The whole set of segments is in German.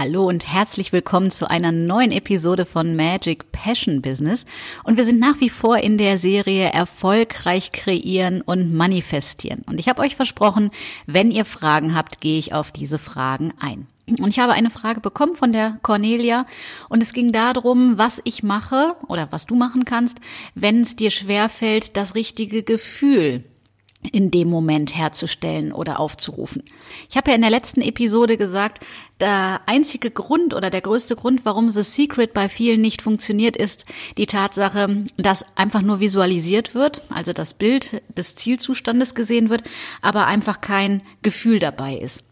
Hallo und herzlich willkommen zu einer neuen Episode von Magic Passion Business. Und wir sind nach wie vor in der Serie Erfolgreich kreieren und manifestieren. Und ich habe euch versprochen, wenn ihr Fragen habt, gehe ich auf diese Fragen ein. Und ich habe eine Frage bekommen von der Cornelia und es ging darum, was ich mache oder was du machen kannst, wenn es dir schwerfällt, das richtige Gefühl in dem Moment herzustellen oder aufzurufen. Ich habe ja in der letzten Episode gesagt, der einzige Grund oder der größte Grund, warum The Secret bei vielen nicht funktioniert, ist die Tatsache, dass einfach nur visualisiert wird, also das Bild des Zielzustandes gesehen wird, aber einfach kein Gefühl dabei ist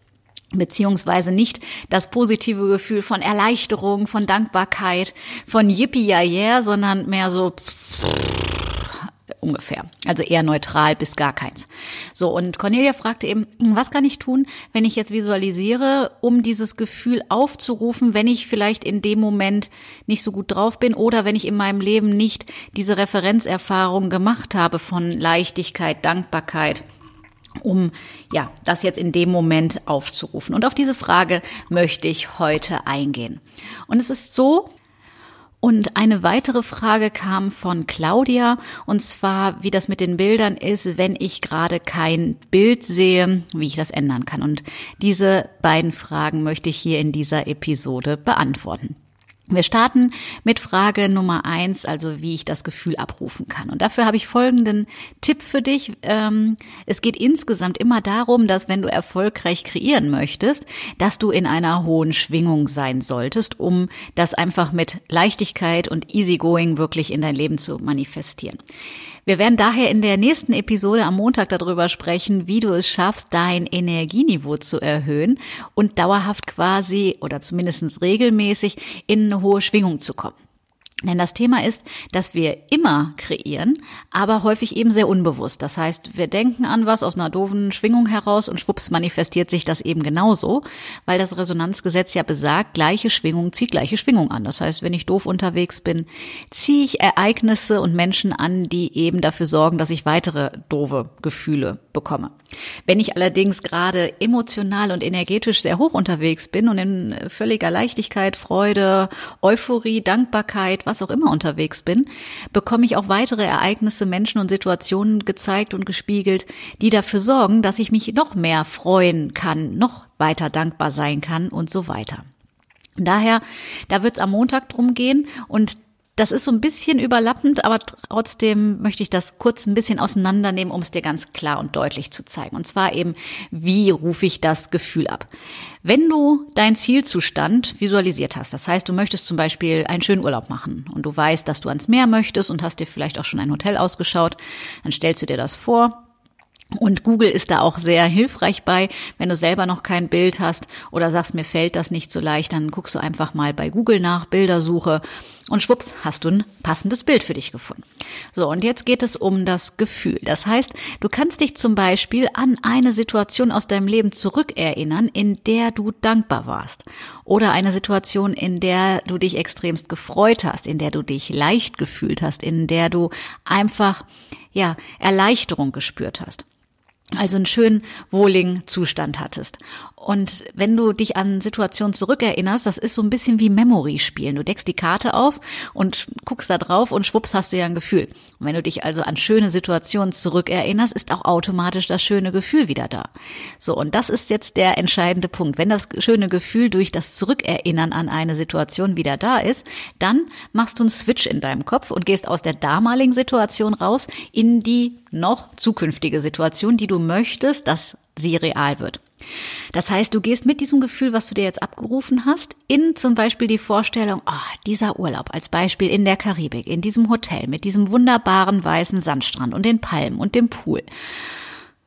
beziehungsweise nicht das positive Gefühl von Erleichterung, von Dankbarkeit, von Yippie ja yeah, sondern mehr so ungefähr. Also eher neutral bis gar keins. So, und Cornelia fragte eben, was kann ich tun, wenn ich jetzt visualisiere, um dieses Gefühl aufzurufen, wenn ich vielleicht in dem Moment nicht so gut drauf bin oder wenn ich in meinem Leben nicht diese Referenzerfahrung gemacht habe von Leichtigkeit, Dankbarkeit um ja, das jetzt in dem Moment aufzurufen. Und auf diese Frage möchte ich heute eingehen. Und es ist so, und eine weitere Frage kam von Claudia, und zwar, wie das mit den Bildern ist, wenn ich gerade kein Bild sehe, wie ich das ändern kann. Und diese beiden Fragen möchte ich hier in dieser Episode beantworten. Wir starten mit Frage Nummer eins, also wie ich das Gefühl abrufen kann. Und dafür habe ich folgenden Tipp für dich. Ähm, es geht insgesamt immer darum, dass wenn du erfolgreich kreieren möchtest, dass du in einer hohen Schwingung sein solltest, um das einfach mit Leichtigkeit und Easygoing wirklich in dein Leben zu manifestieren. Wir werden daher in der nächsten Episode am Montag darüber sprechen, wie du es schaffst, dein Energieniveau zu erhöhen und dauerhaft quasi oder zumindest regelmäßig in eine hohe Schwingung zu kommen. Denn das Thema ist, dass wir immer kreieren, aber häufig eben sehr unbewusst. Das heißt, wir denken an was aus einer doofen Schwingung heraus und schwupps manifestiert sich das eben genauso, weil das Resonanzgesetz ja besagt, gleiche Schwingung zieht gleiche Schwingung an. Das heißt, wenn ich doof unterwegs bin, ziehe ich Ereignisse und Menschen an, die eben dafür sorgen, dass ich weitere doofe Gefühle bekomme. Wenn ich allerdings gerade emotional und energetisch sehr hoch unterwegs bin und in völliger Leichtigkeit, Freude, Euphorie, Dankbarkeit, was auch immer unterwegs bin, bekomme ich auch weitere Ereignisse, Menschen und Situationen gezeigt und gespiegelt, die dafür sorgen, dass ich mich noch mehr freuen kann, noch weiter dankbar sein kann und so weiter. Daher, da wird es am Montag drum gehen und das ist so ein bisschen überlappend, aber trotzdem möchte ich das kurz ein bisschen auseinandernehmen, um es dir ganz klar und deutlich zu zeigen. Und zwar eben, wie rufe ich das Gefühl ab? Wenn du deinen Zielzustand visualisiert hast, das heißt, du möchtest zum Beispiel einen schönen Urlaub machen und du weißt, dass du ans Meer möchtest und hast dir vielleicht auch schon ein Hotel ausgeschaut, dann stellst du dir das vor und Google ist da auch sehr hilfreich bei. Wenn du selber noch kein Bild hast oder sagst, mir fällt das nicht so leicht, dann guckst du einfach mal bei Google nach, Bildersuche und schwupps, hast du ein passendes Bild für dich gefunden. So, und jetzt geht es um das Gefühl. Das heißt, du kannst dich zum Beispiel an eine Situation aus deinem Leben zurückerinnern, in der du dankbar warst. Oder eine Situation, in der du dich extremst gefreut hast, in der du dich leicht gefühlt hast, in der du einfach, ja, Erleichterung gespürt hast also einen schönen, wohligen Zustand hattest. Und wenn du dich an Situationen zurückerinnerst, das ist so ein bisschen wie Memory spielen. Du deckst die Karte auf und guckst da drauf und schwupps hast du ja ein Gefühl. Und wenn du dich also an schöne Situationen zurückerinnerst, ist auch automatisch das schöne Gefühl wieder da. So, und das ist jetzt der entscheidende Punkt. Wenn das schöne Gefühl durch das Zurückerinnern an eine Situation wieder da ist, dann machst du einen Switch in deinem Kopf und gehst aus der damaligen Situation raus in die noch zukünftige Situation, die du möchtest, dass sie real wird. Das heißt, du gehst mit diesem Gefühl, was du dir jetzt abgerufen hast, in zum Beispiel die Vorstellung, oh, dieser Urlaub als Beispiel in der Karibik, in diesem Hotel mit diesem wunderbaren weißen Sandstrand und den Palmen und dem Pool.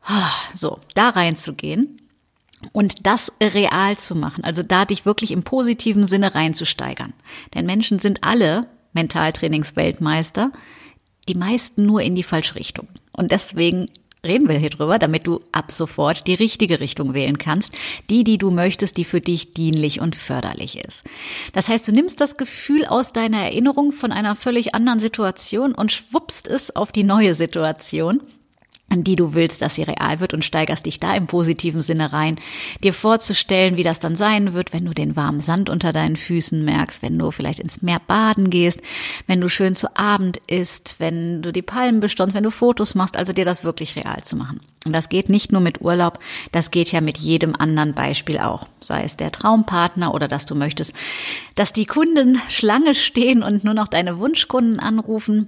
Ah, so, da reinzugehen und das real zu machen, also da dich wirklich im positiven Sinne reinzusteigern. Denn Menschen sind alle Mentaltrainingsweltmeister, die meisten nur in die falsche Richtung. Und deswegen reden wir hier drüber, damit du ab sofort die richtige Richtung wählen kannst, die, die du möchtest, die für dich dienlich und förderlich ist. Das heißt, du nimmst das Gefühl aus deiner Erinnerung von einer völlig anderen Situation und schwuppst es auf die neue Situation an die du willst, dass sie real wird und steigerst dich da im positiven Sinne rein, dir vorzustellen, wie das dann sein wird, wenn du den warmen Sand unter deinen Füßen merkst, wenn du vielleicht ins Meer baden gehst, wenn du schön zu Abend isst, wenn du die Palmen bestonnst, wenn du Fotos machst, also dir das wirklich real zu machen. Und das geht nicht nur mit Urlaub, das geht ja mit jedem anderen Beispiel auch. Sei es der Traumpartner oder dass du möchtest, dass die Kunden Schlange stehen und nur noch deine Wunschkunden anrufen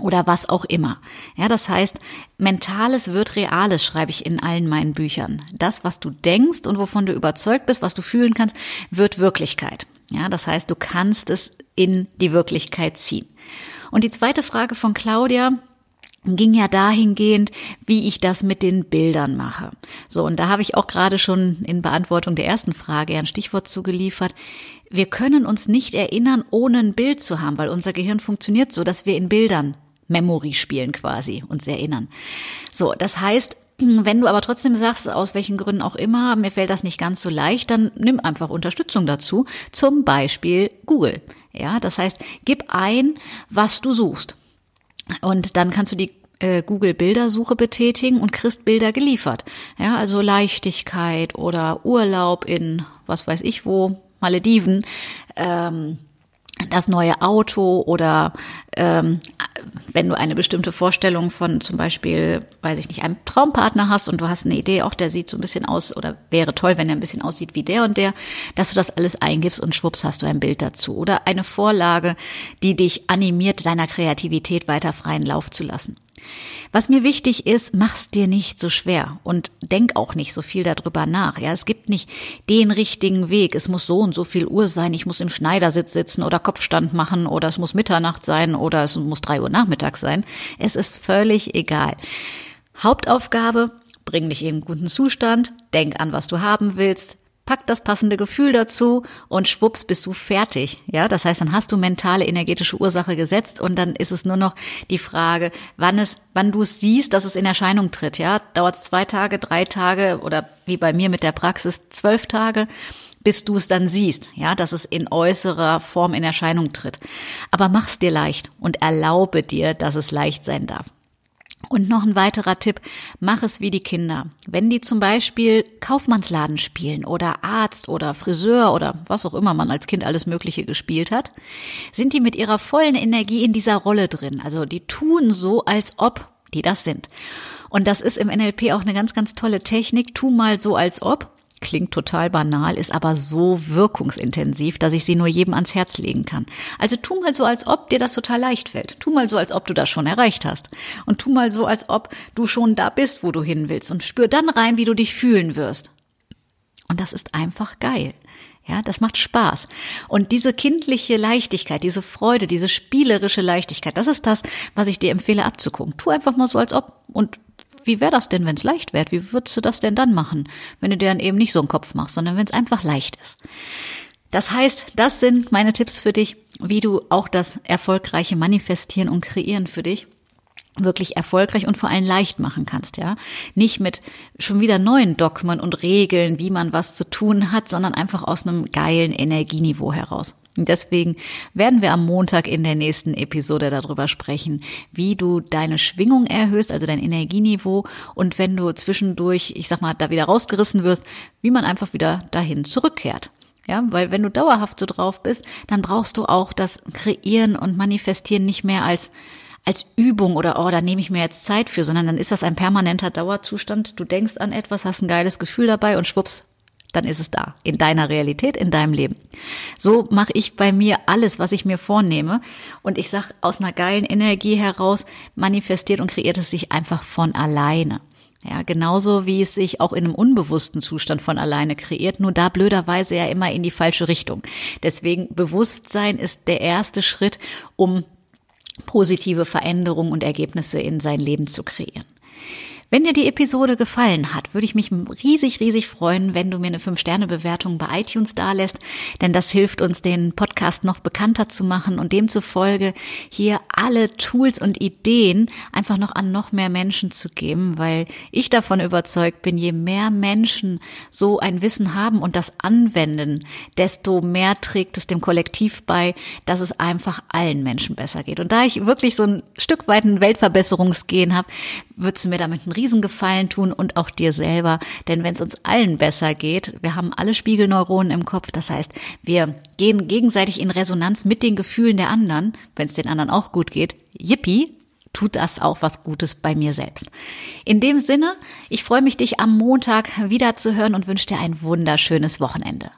oder was auch immer. Ja, das heißt, Mentales wird Reales, schreibe ich in allen meinen Büchern. Das, was du denkst und wovon du überzeugt bist, was du fühlen kannst, wird Wirklichkeit. Ja, das heißt, du kannst es in die Wirklichkeit ziehen. Und die zweite Frage von Claudia, ging ja dahingehend, wie ich das mit den Bildern mache. So, und da habe ich auch gerade schon in Beantwortung der ersten Frage ein Stichwort zugeliefert. Wir können uns nicht erinnern, ohne ein Bild zu haben, weil unser Gehirn funktioniert so, dass wir in Bildern Memory spielen quasi, uns erinnern. So, das heißt, wenn du aber trotzdem sagst, aus welchen Gründen auch immer, mir fällt das nicht ganz so leicht, dann nimm einfach Unterstützung dazu. Zum Beispiel Google. Ja, das heißt, gib ein, was du suchst. Und dann kannst du die äh, Google Bildersuche betätigen und kriegst Bilder geliefert. Ja, also Leichtigkeit oder Urlaub in was weiß ich wo, Malediven. Ähm, das neue Auto oder ähm, wenn du eine bestimmte Vorstellung von zum Beispiel, weiß ich nicht, einem Traumpartner hast und du hast eine Idee, auch der sieht so ein bisschen aus oder wäre toll, wenn er ein bisschen aussieht wie der und der, dass du das alles eingibst und schwupps hast du ein Bild dazu oder eine Vorlage, die dich animiert, deiner Kreativität weiter freien Lauf zu lassen. Was mir wichtig ist, mach's dir nicht so schwer und denk auch nicht so viel darüber nach. Ja, es gibt nicht den richtigen Weg. Es muss so und so viel Uhr sein. Ich muss im Schneidersitz sitzen oder Kopfstand machen oder es muss Mitternacht sein oder es muss drei Uhr Nachmittag sein. Es ist völlig egal. Hauptaufgabe, bring dich in einen guten Zustand, denk an, was du haben willst, pack das passende Gefühl dazu und schwupps bist du fertig. Ja, das heißt, dann hast du mentale energetische Ursache gesetzt und dann ist es nur noch die Frage, wann es, wann du es siehst, dass es in Erscheinung tritt. Ja, dauert es zwei Tage, drei Tage oder wie bei mir mit der Praxis zwölf Tage bis du es dann siehst, ja, dass es in äußerer Form in Erscheinung tritt. Aber mach's dir leicht und erlaube dir, dass es leicht sein darf. Und noch ein weiterer Tipp, mach es wie die Kinder. Wenn die zum Beispiel Kaufmannsladen spielen oder Arzt oder Friseur oder was auch immer man als Kind alles Mögliche gespielt hat, sind die mit ihrer vollen Energie in dieser Rolle drin. Also die tun so, als ob die das sind. Und das ist im NLP auch eine ganz, ganz tolle Technik. Tu mal so, als ob klingt total banal, ist aber so wirkungsintensiv, dass ich sie nur jedem ans Herz legen kann. Also tu mal so, als ob dir das total leicht fällt. Tu mal so, als ob du das schon erreicht hast. Und tu mal so, als ob du schon da bist, wo du hin willst. Und spür dann rein, wie du dich fühlen wirst. Und das ist einfach geil. Ja, das macht Spaß. Und diese kindliche Leichtigkeit, diese Freude, diese spielerische Leichtigkeit, das ist das, was ich dir empfehle abzugucken. Tu einfach mal so, als ob und wie wäre das denn, wenn es leicht wäre? Wie würdest du das denn dann machen, wenn du dir dann eben nicht so einen Kopf machst, sondern wenn es einfach leicht ist? Das heißt, das sind meine Tipps für dich, wie du auch das erfolgreiche Manifestieren und Kreieren für dich wirklich erfolgreich und vor allem leicht machen kannst, ja. Nicht mit schon wieder neuen Dogmen und Regeln, wie man was zu tun hat, sondern einfach aus einem geilen Energieniveau heraus. Und deswegen werden wir am Montag in der nächsten Episode darüber sprechen, wie du deine Schwingung erhöhst, also dein Energieniveau und wenn du zwischendurch, ich sag mal, da wieder rausgerissen wirst, wie man einfach wieder dahin zurückkehrt. Ja, weil wenn du dauerhaft so drauf bist, dann brauchst du auch das Kreieren und Manifestieren nicht mehr als als Übung oder oh, da nehme ich mir jetzt Zeit für, sondern dann ist das ein permanenter Dauerzustand. Du denkst an etwas, hast ein geiles Gefühl dabei und schwupps, dann ist es da, in deiner Realität, in deinem Leben. So mache ich bei mir alles, was ich mir vornehme. Und ich sag, aus einer geilen Energie heraus manifestiert und kreiert es sich einfach von alleine. Ja, genauso wie es sich auch in einem unbewussten Zustand von alleine kreiert, nur da blöderweise ja immer in die falsche Richtung. Deswegen Bewusstsein ist der erste Schritt, um positive Veränderungen und Ergebnisse in sein Leben zu kreieren. Wenn dir die Episode gefallen hat, würde ich mich riesig, riesig freuen, wenn du mir eine 5-Sterne-Bewertung bei iTunes dalässt, denn das hilft uns, den Podcast noch bekannter zu machen und demzufolge hier alle Tools und Ideen einfach noch an noch mehr Menschen zu geben, weil ich davon überzeugt bin, je mehr Menschen so ein Wissen haben und das anwenden, desto mehr trägt es dem Kollektiv bei, dass es einfach allen Menschen besser geht. Und da ich wirklich so ein Stück weit ein Weltverbesserungsgehen habe, würdest du mir damit einen Riesengefallen tun und auch dir selber. Denn wenn es uns allen besser geht, wir haben alle Spiegelneuronen im Kopf, das heißt, wir gehen gegenseitig in Resonanz mit den Gefühlen der anderen, wenn es den anderen auch gut geht. Yippie, tut das auch was Gutes bei mir selbst. In dem Sinne, ich freue mich, dich am Montag wieder zu hören und wünsche dir ein wunderschönes Wochenende.